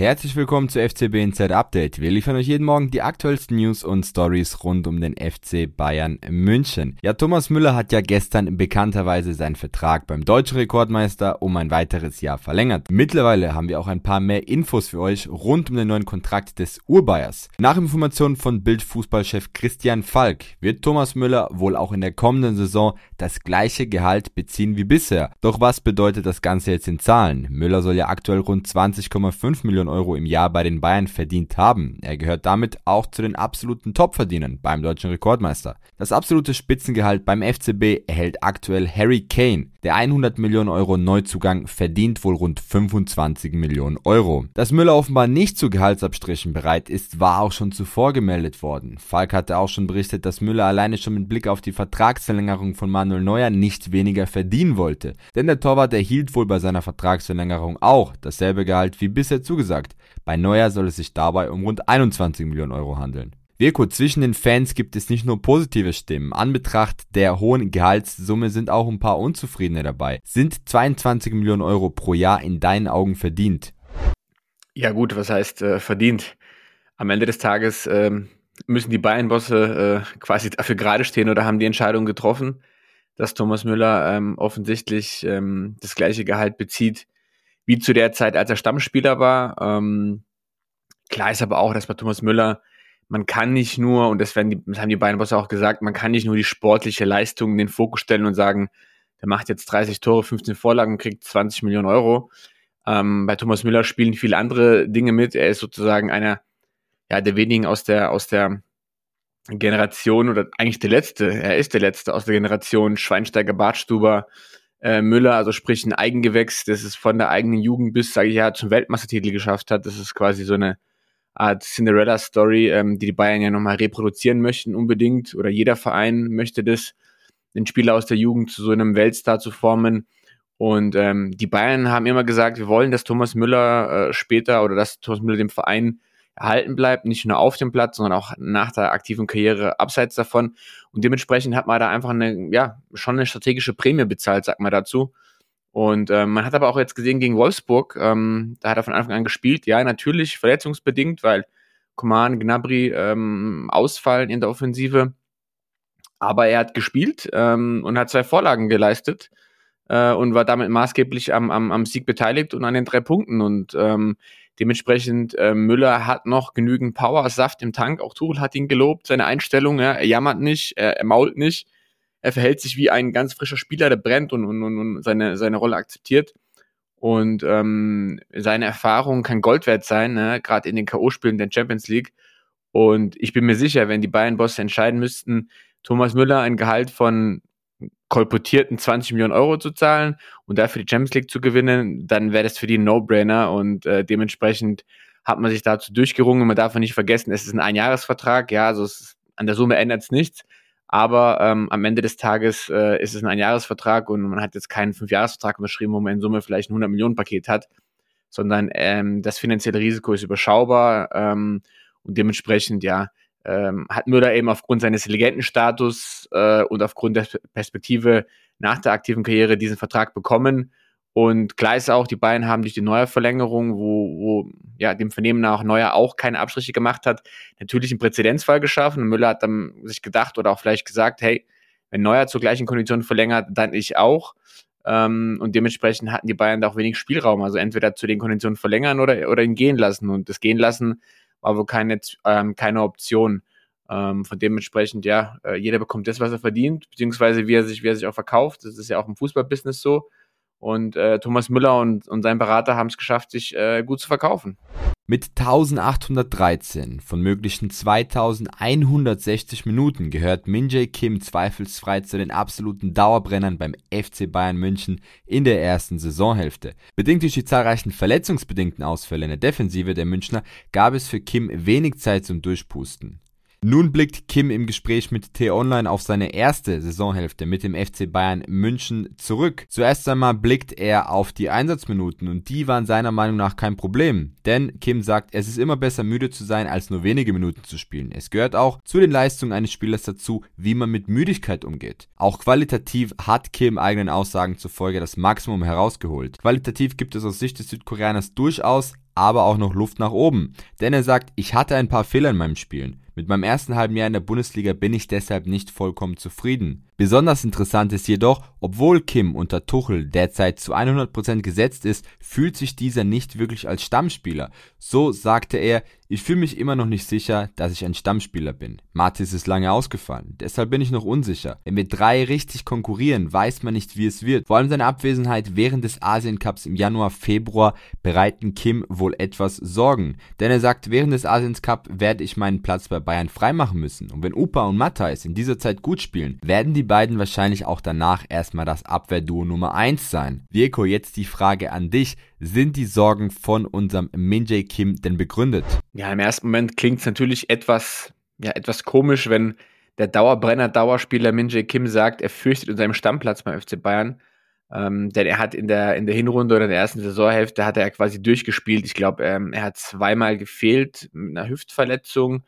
Herzlich willkommen zu FCB Inside Update. Wir liefern euch jeden Morgen die aktuellsten News und Stories rund um den FC Bayern München. Ja, Thomas Müller hat ja gestern bekannterweise seinen Vertrag beim deutschen Rekordmeister um ein weiteres Jahr verlängert. Mittlerweile haben wir auch ein paar mehr Infos für euch rund um den neuen Kontrakt des Urbayers. Nach Informationen von Bildfußballchef Christian Falk wird Thomas Müller wohl auch in der kommenden Saison das gleiche Gehalt beziehen wie bisher. Doch was bedeutet das Ganze jetzt in Zahlen? Müller soll ja aktuell rund 20,5 Millionen Millionen Euro im Jahr bei den Bayern verdient haben. Er gehört damit auch zu den absoluten Topverdienern beim deutschen Rekordmeister. Das absolute Spitzengehalt beim FCB erhält aktuell Harry Kane. Der 100 Millionen Euro Neuzugang verdient wohl rund 25 Millionen Euro. Dass Müller offenbar nicht zu Gehaltsabstrichen bereit ist, war auch schon zuvor gemeldet worden. Falk hatte auch schon berichtet, dass Müller alleine schon mit Blick auf die Vertragsverlängerung von Manuel Neuer nicht weniger verdienen wollte. Denn der Torwart erhielt wohl bei seiner Vertragsverlängerung auch dasselbe Gehalt wie bisher zugesagt gesagt. Bei Neuer soll es sich dabei um rund 21 Millionen Euro handeln. Wirko, zwischen den Fans gibt es nicht nur positive Stimmen. Anbetracht der hohen Gehaltssumme sind auch ein paar Unzufriedene dabei. Sind 22 Millionen Euro pro Jahr in deinen Augen verdient? Ja gut, was heißt äh, verdient? Am Ende des Tages äh, müssen die Bayern-Bosse äh, quasi dafür gerade stehen oder haben die Entscheidung getroffen, dass Thomas Müller ähm, offensichtlich ähm, das gleiche Gehalt bezieht wie zu der Zeit, als er Stammspieler war. Ähm, klar ist aber auch, dass bei Thomas Müller, man kann nicht nur, und das, werden die, das haben die beiden Bosse auch gesagt, man kann nicht nur die sportliche Leistung in den Fokus stellen und sagen, der macht jetzt 30 Tore, 15 Vorlagen und kriegt 20 Millionen Euro. Ähm, bei Thomas Müller spielen viele andere Dinge mit. Er ist sozusagen einer ja, der wenigen aus der, aus der Generation oder eigentlich der letzte, er ist der letzte aus der Generation Schweinsteiger, Bartstuber, äh, Müller, also sprich ein Eigengewächs, das es von der eigenen Jugend bis, sage ich ja, zum Weltmeistertitel geschafft hat. Das ist quasi so eine Art Cinderella-Story, ähm, die die Bayern ja nochmal reproduzieren möchten unbedingt oder jeder Verein möchte das, den Spieler aus der Jugend zu so einem Weltstar zu formen. Und ähm, die Bayern haben immer gesagt, wir wollen, dass Thomas Müller äh, später oder dass Thomas Müller dem Verein erhalten bleibt, nicht nur auf dem Platz, sondern auch nach der aktiven Karriere abseits davon. Und dementsprechend hat man da einfach eine, ja, schon eine strategische Prämie bezahlt, sagt man dazu. Und ähm, man hat aber auch jetzt gesehen gegen Wolfsburg, ähm, da hat er von Anfang an gespielt. Ja, natürlich verletzungsbedingt, weil Coman, Gnabry ähm, ausfallen in der Offensive. Aber er hat gespielt ähm, und hat zwei Vorlagen geleistet äh, und war damit maßgeblich am, am, am Sieg beteiligt und an den drei Punkten. Und ähm, Dementsprechend, äh, Müller hat noch genügend Power, Saft im Tank. Auch Tuchel hat ihn gelobt, seine Einstellung. Ja, er jammert nicht, er, er mault nicht. Er verhält sich wie ein ganz frischer Spieler, der brennt und, und, und seine, seine Rolle akzeptiert. Und ähm, seine Erfahrung kann Gold wert sein, ne? gerade in den K.O.-Spielen der Champions League. Und ich bin mir sicher, wenn die Bayern-Bosse entscheiden müssten, Thomas Müller ein Gehalt von kolportierten 20 Millionen Euro zu zahlen und dafür die Champions League zu gewinnen, dann wäre das für die ein No-Brainer und äh, dementsprechend hat man sich dazu durchgerungen. Man darf nicht vergessen, es ist ein Einjahresvertrag, ja, also es, an der Summe ändert es nichts, aber ähm, am Ende des Tages äh, ist es ein Einjahresvertrag und man hat jetzt keinen Fünfjahresvertrag unterschrieben, wo man in Summe vielleicht ein 100 Millionen Paket hat, sondern ähm, das finanzielle Risiko ist überschaubar ähm, und dementsprechend, ja, ähm, hat Müller eben aufgrund seines Legendenstatus äh, und aufgrund der Perspektive nach der aktiven Karriere diesen Vertrag bekommen. Und klar ist auch, die Bayern haben durch die Neuerverlängerung, wo, wo ja dem Vernehmen nach Neuer auch keine Abstriche gemacht hat, natürlich einen Präzedenzfall geschaffen. Und Müller hat dann sich gedacht oder auch vielleicht gesagt, hey, wenn Neuer zur gleichen Kondition verlängert, dann ich auch. Ähm, und dementsprechend hatten die Bayern da auch wenig Spielraum. Also entweder zu den Konditionen verlängern oder, oder ihn gehen lassen. Und das Gehen lassen war wohl keine, ähm, keine Option. Ähm, von dementsprechend, ja, äh, jeder bekommt das, was er verdient, beziehungsweise wie er sich, wie er sich auch verkauft. Das ist ja auch im Fußballbusiness so. Und äh, Thomas Müller und, und sein Berater haben es geschafft, sich äh, gut zu verkaufen. Mit 1813 von möglichen 2160 Minuten gehört Minjae Kim zweifelsfrei zu den absoluten Dauerbrennern beim FC Bayern München in der ersten Saisonhälfte. Bedingt durch die zahlreichen verletzungsbedingten Ausfälle in der Defensive der Münchner gab es für Kim wenig Zeit zum Durchpusten. Nun blickt Kim im Gespräch mit T-Online auf seine erste Saisonhälfte mit dem FC Bayern München zurück. Zuerst einmal blickt er auf die Einsatzminuten und die waren seiner Meinung nach kein Problem. Denn Kim sagt, es ist immer besser müde zu sein, als nur wenige Minuten zu spielen. Es gehört auch zu den Leistungen eines Spielers dazu, wie man mit Müdigkeit umgeht. Auch qualitativ hat Kim eigenen Aussagen zufolge das Maximum herausgeholt. Qualitativ gibt es aus Sicht des Südkoreaners durchaus aber auch noch Luft nach oben. Denn er sagt, ich hatte ein paar Fehler in meinem Spielen. Mit meinem ersten halben Jahr in der Bundesliga bin ich deshalb nicht vollkommen zufrieden. Besonders interessant ist jedoch, obwohl Kim unter Tuchel derzeit zu 100% gesetzt ist, fühlt sich dieser nicht wirklich als Stammspieler. So sagte er, ich fühle mich immer noch nicht sicher, dass ich ein Stammspieler bin. Matis ist lange ausgefallen, deshalb bin ich noch unsicher. Wenn wir drei richtig konkurrieren, weiß man nicht, wie es wird. Vor allem seine Abwesenheit während des Asien Cups im Januar, Februar bereiten Kim wohl etwas Sorgen. Denn er sagt, während des Asiens werde ich meinen Platz bei Bayern freimachen müssen. Und wenn Upa und Matthijs in dieser Zeit gut spielen, werden die beiden wahrscheinlich auch danach erstmal das Abwehrduo Nummer 1 sein. Virko, jetzt die Frage an dich. Sind die Sorgen von unserem Minjae Kim denn begründet? Ja, im ersten Moment klingt es natürlich etwas, ja, etwas komisch, wenn der Dauerbrenner, Dauerspieler Minjae Kim sagt, er fürchtet in seinem Stammplatz beim FC Bayern. Ähm, denn er hat in der, in der Hinrunde oder in der ersten Saisonhälfte hat er quasi durchgespielt. Ich glaube, ähm, er hat zweimal gefehlt mit einer Hüftverletzung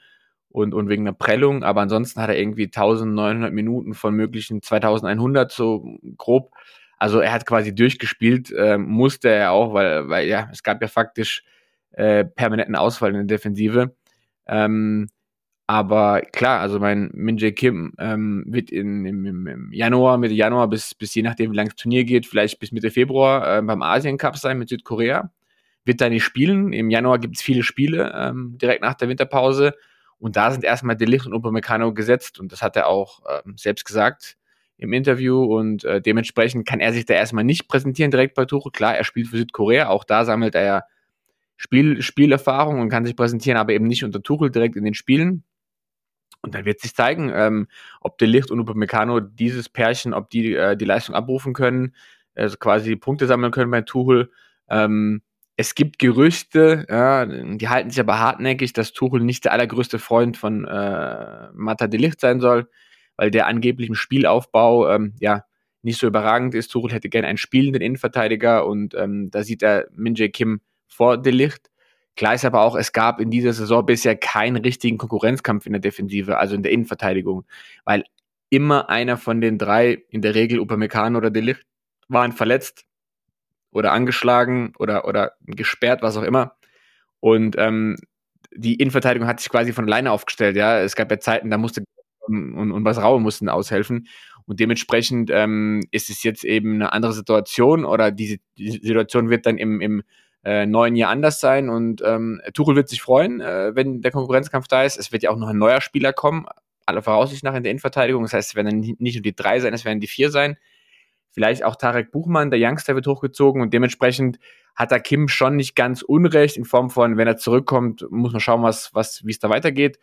und, und wegen einer Prellung, aber ansonsten hat er irgendwie 1900 Minuten von möglichen 2100 so grob. Also er hat quasi durchgespielt, äh, musste er auch, weil, weil ja, es gab ja faktisch äh, permanenten Ausfall in der Defensive. Ähm, aber klar, also mein Min Jae Kim ähm, wird in, im, im, Januar, Mitte Januar bis, bis je nachdem, wie lange das Turnier geht, vielleicht bis Mitte Februar äh, beim Asien Cup sein mit Südkorea. Wird da nicht spielen. Im Januar gibt es viele Spiele, ähm, direkt nach der Winterpause. Und da sind erstmal Delicht und Upamecano gesetzt und das hat er auch äh, selbst gesagt im Interview und äh, dementsprechend kann er sich da erstmal nicht präsentieren direkt bei Tuchel. Klar, er spielt für Südkorea, auch da sammelt er ja Spiel, Spielerfahrung und kann sich präsentieren, aber eben nicht unter Tuchel direkt in den Spielen. Und dann wird sich zeigen, ähm, ob Delicht und Upamecano dieses Pärchen, ob die äh, die Leistung abrufen können, also quasi Punkte sammeln können bei Tuchel. Ähm, es gibt Gerüchte, ja, die halten sich aber hartnäckig, dass Tuchel nicht der allergrößte Freund von äh, Mata de Licht sein soll, weil der angeblich im Spielaufbau ähm, ja nicht so überragend ist. Tuchel hätte gerne einen spielenden Innenverteidiger und ähm, da sieht er Min Jae Kim vor de Licht. Klar ist aber auch, es gab in dieser Saison bisher keinen richtigen Konkurrenzkampf in der Defensive, also in der Innenverteidigung, weil immer einer von den drei, in der Regel Upamecano oder de Licht, waren verletzt oder angeschlagen oder, oder gesperrt, was auch immer. Und ähm, die Innenverteidigung hat sich quasi von alleine aufgestellt. Ja, es gab ja Zeiten, da musste und, und was Raue mussten aushelfen. Und dementsprechend ähm, ist es jetzt eben eine andere Situation oder diese die Situation wird dann im, im äh, neuen Jahr anders sein. Und ähm, Tuchel wird sich freuen, äh, wenn der Konkurrenzkampf da ist. Es wird ja auch noch ein neuer Spieler kommen, aller Voraussicht nach in der Innenverteidigung. Das heißt, es werden dann nicht nur die drei sein, es werden die vier sein. Vielleicht auch Tarek Buchmann, der Youngster wird hochgezogen und dementsprechend hat da Kim schon nicht ganz unrecht in Form von, wenn er zurückkommt, muss man schauen, was, was, wie es da weitergeht.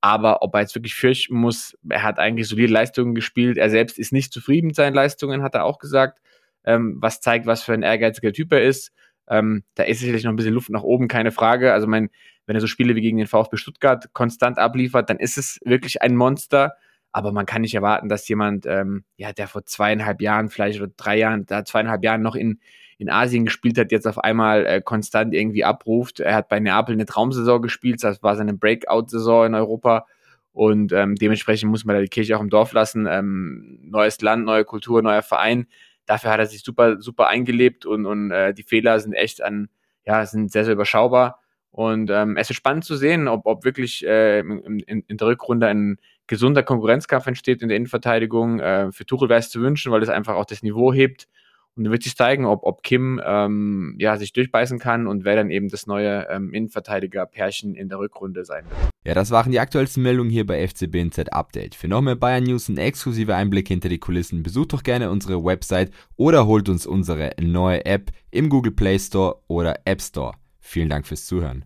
Aber ob er jetzt wirklich fürchten muss, er hat eigentlich solide Leistungen gespielt. Er selbst ist nicht zufrieden mit seinen Leistungen, hat er auch gesagt. Ähm, was zeigt, was für ein ehrgeiziger Typ er ist. Ähm, da ist sicherlich noch ein bisschen Luft nach oben, keine Frage. Also mein, wenn er so Spiele wie gegen den VfB Stuttgart konstant abliefert, dann ist es wirklich ein Monster aber man kann nicht erwarten, dass jemand, ähm, ja, der vor zweieinhalb Jahren vielleicht oder drei Jahren, da zweieinhalb Jahren noch in, in Asien gespielt hat, jetzt auf einmal äh, konstant irgendwie abruft. Er hat bei Neapel eine Traumsaison gespielt, das war seine Breakout-Saison in Europa. Und ähm, dementsprechend muss man da die Kirche auch im Dorf lassen. Ähm, neues Land, neue Kultur, neuer Verein. Dafür hat er sich super, super eingelebt und, und äh, die Fehler sind echt an, ja, sind sehr, sehr überschaubar. Und ähm, es ist spannend zu sehen, ob, ob wirklich äh, in, in, in der Rückrunde ein gesunder Konkurrenzkampf entsteht in der Innenverteidigung. Äh, für Tuchel wäre es zu wünschen, weil es einfach auch das Niveau hebt. Und dann wird sich zeigen, ob, ob Kim ähm, ja, sich durchbeißen kann und wer dann eben das neue ähm, Innenverteidiger-Pärchen in der Rückrunde sein wird. Ja, das waren die aktuellsten Meldungen hier bei FCB NZ Update. Für noch mehr Bayern News und exklusive Einblicke hinter die Kulissen besucht doch gerne unsere Website oder holt uns unsere neue App im Google Play Store oder App Store. Vielen Dank fürs Zuhören.